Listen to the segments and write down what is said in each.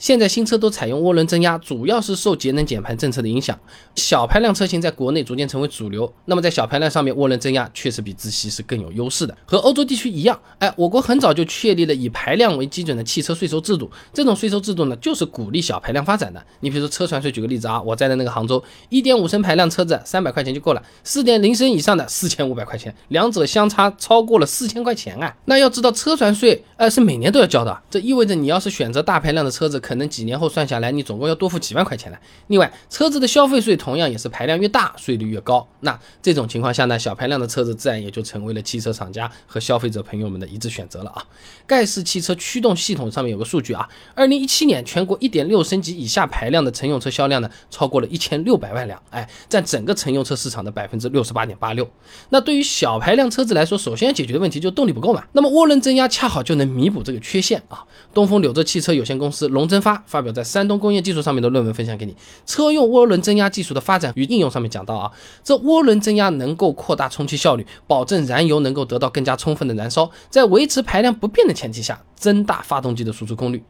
现在新车都采用涡轮增压，主要是受节能减排政策的影响。小排量车型在国内逐渐成为主流。那么在小排量上面，涡轮增压确实比自吸是更有优势的。和欧洲地区一样，哎，我国很早就确立了以排量为基准的汽车税收制度。这种税收制度呢，就是鼓励小排量发展的。你比如说车船税，举个例子啊，我在的那个杭州，一点五升排量车子三百块钱就够了，四点零升以上的四千五百块钱，两者相差超过了四千块钱啊。那要知道车船税，呃，是每年都要交的，这意味着你要是选择大排量的车子。可能几年后算下来，你总共要多付几万块钱了。另外，车子的消费税同样也是排量越大，税率越高。那这种情况下呢，小排量的车子自然也就成为了汽车厂家和消费者朋友们的一致选择了啊。盖世汽车驱动系统上面有个数据啊，二零一七年全国一点六升级以下排量的乘用车销量呢，超过了一千六百万辆，哎，占整个乘用车市场的百分之六十八点八六。那对于小排量车子来说，首先要解决的问题就动力不够嘛。那么涡轮增压恰好就能弥补这个缺陷啊。东风柳州汽车有限公司龙发发表在山东工业技术上面的论文分享给你。车用涡轮增压技术的发展与应用上面讲到啊，这涡轮增压能够扩大充气效率，保证燃油能够得到更加充分的燃烧，在维持排量不变的前提下，增大发动机的输出功率。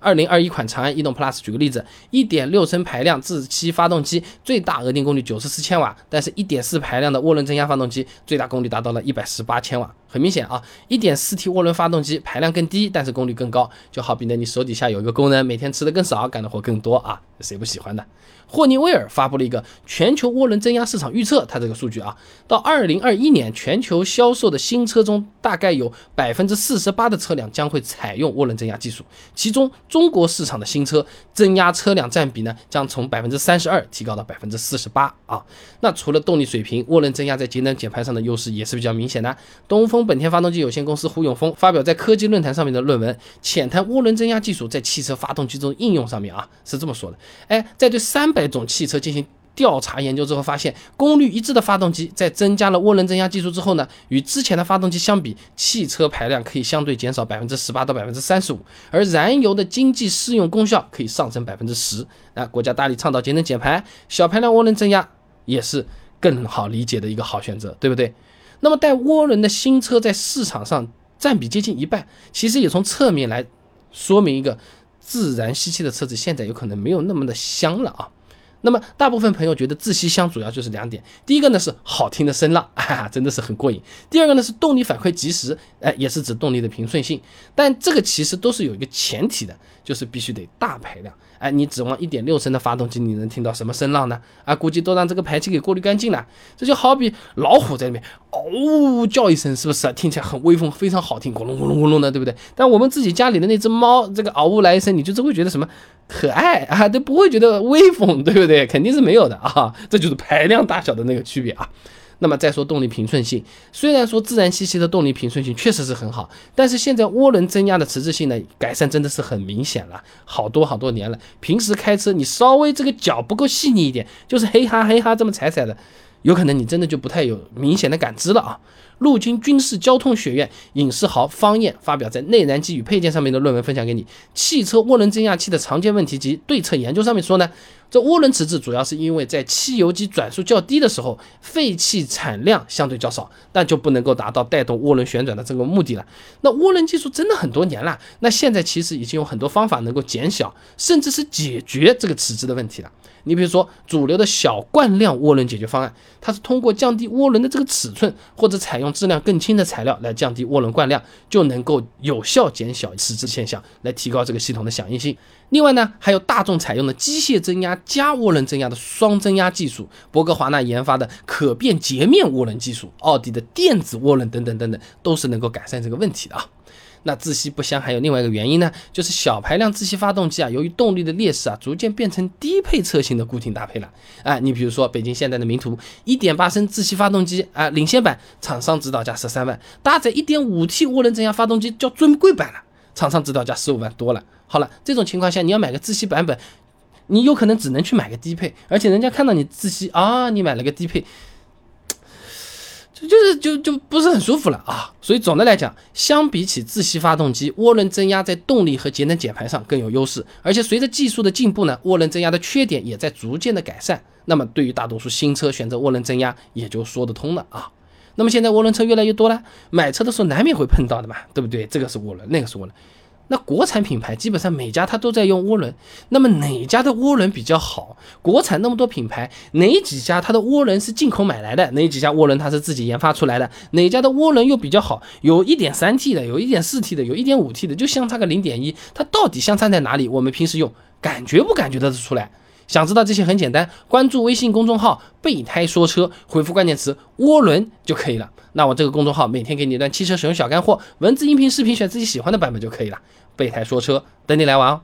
二零二一款长安逸动 Plus 举个例子，一点六升排量自吸发动机最大额定功率九十四千瓦，但是一点四排量的涡轮增压发动机最大功率达到了一百十八千瓦。很明显啊，一点四 T 涡轮发动机排量更低，但是功率更高，就好比呢你手底下有一个工人，每天吃的更少，干的活更多啊，谁不喜欢的？霍尼韦尔发布了一个全球涡轮增压市场预测，它这个数据啊，到二零二一年全球销售的新车中，大概有百分之四十八的车辆将会采用涡轮增压技术，其中中国市场的新车增压车辆占比呢，将从百分之三十二提高到百分之四十八啊。那除了动力水平，涡轮增压在节能减排上的优势也是比较明显的。东风本田发动机有限公司胡永峰发表在科技论坛上面的论文，浅谈涡轮增压技术在汽车发动机中应用上面啊，是这么说的：哎，在对三百种汽车进行调查研究之后，发现功率一致的发动机在增加了涡轮增压技术之后呢，与之前的发动机相比，汽车排量可以相对减少百分之十八到百分之三十五，而燃油的经济适用功效可以上升百分之十。那国家大力倡导节能减排，小排量涡轮增压也是更好理解的一个好选择，对不对？那么带涡轮的新车在市场上占比接近一半，其实也从侧面来说明一个自然吸气的车子现在有可能没有那么的香了啊。那么大部分朋友觉得自吸箱主要就是两点，第一个呢是好听的声浪，哈哈，真的是很过瘾；第二个呢是动力反馈及时，哎，也是指动力的平顺性。但这个其实都是有一个前提的，就是必须得大排量。哎，你指望一点六升的发动机，你能听到什么声浪呢？啊，估计都让这个排气给过滤干净了。这就好比老虎在里面嗷呜叫一声，是不是听起来很威风，非常好听，咕隆咕隆咕隆的，对不对？但我们自己家里的那只猫，这个嗷呜来一声，你就只会觉得什么可爱啊，都不会觉得威风，对不对？肯定是没有的啊，这就是排量大小的那个区别啊。那么再说动力平顺性，虽然说自然吸气的动力平顺性确实是很好，但是现在涡轮增压的迟滞性呢，改善真的是很明显了，好多好多年了。平时开车你稍微这个脚不够细腻一点，就是嘿哈嘿哈这么踩踩的，有可能你真的就不太有明显的感知了啊。陆军军事交通学院尹世豪、方燕发表在《内燃机与配件》上面的论文分享给你，汽车涡轮增压器的常见问题及对策研究上面说呢。这涡轮迟滞主要是因为在汽油机转速较低的时候，废气产量相对较少，但就不能够达到带动涡轮旋转的这个目的了。那涡轮技术真的很多年了，那现在其实已经有很多方法能够减小，甚至是解决这个迟滞的问题了。你比如说主流的小惯量涡轮解决方案，它是通过降低涡轮的这个尺寸，或者采用质量更轻的材料来降低涡轮惯量，就能够有效减小迟滞现象，来提高这个系统的响应性。另外呢，还有大众采用的机械增压加涡轮增压的双增压技术，博格华纳研发的可变截面涡轮技术，奥迪的电子涡轮等等等等，都是能够改善这个问题的啊。那自吸不香还有另外一个原因呢，就是小排量自吸发动机啊，由于动力的劣势啊，逐渐变成低配车型的固定搭配了。啊，你比如说北京现代的名图，一点八升自吸发动机啊，领先版厂商指导价十三万，搭载一点五 T 涡轮增压发动机叫尊贵版了，厂商指导价十五万多了。好了，这种情况下，你要买个自吸版本，你有可能只能去买个低配，而且人家看到你自吸啊，你买了个低配，就是就就不是很舒服了啊。所以总的来讲，相比起自吸发动机，涡轮增压在动力和节能减排上更有优势。而且随着技术的进步呢，涡轮增压的缺点也在逐渐的改善。那么对于大多数新车选择涡轮增压也就说得通了啊。那么现在涡轮车越来越多了，买车的时候难免会碰到的嘛，对不对？这个是涡轮，那个是涡轮。那国产品牌基本上每家它都在用涡轮，那么哪家的涡轮比较好？国产那么多品牌，哪几家它的涡轮是进口买来的？哪几家涡轮它是自己研发出来的？哪家的涡轮又比较好？有一点三 T 的，有一点四 T 的，有一点五 T 的，就相差个零点一，它到底相差在哪里？我们平时用感觉不感觉得出来？想知道这些很简单，关注微信公众号“备胎说车”，回复关键词“涡轮”就可以了。那我这个公众号每天给你一段汽车使用小干货，文字、音频、视频，选自己喜欢的版本就可以了。备胎说车，等你来玩哦。